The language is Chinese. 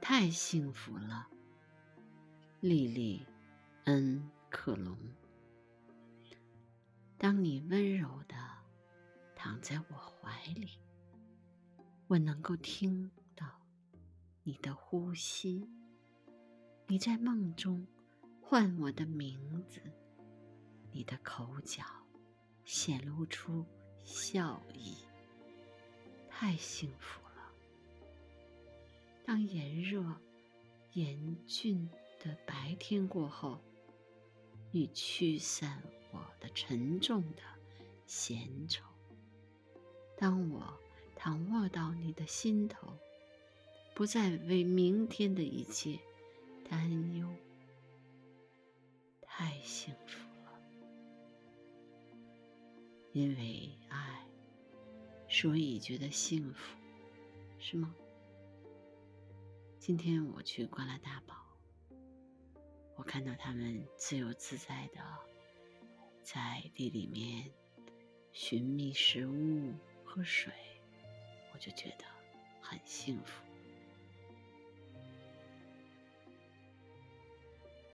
太幸福了。莉莉·恩·克隆。当你温柔的躺在我怀里，我能够听到你的呼吸。你在梦中唤我的名字，你的口角显露出笑意。太幸福了！当炎热、严峻的白天过后，你驱散我的沉重的闲愁。当我躺卧到你的心头，不再为明天的一切担忧。太幸福了，因为爱。所以觉得幸福，是吗？今天我去观了大宝，我看到他们自由自在的在地里面寻觅食物、喝水，我就觉得很幸福。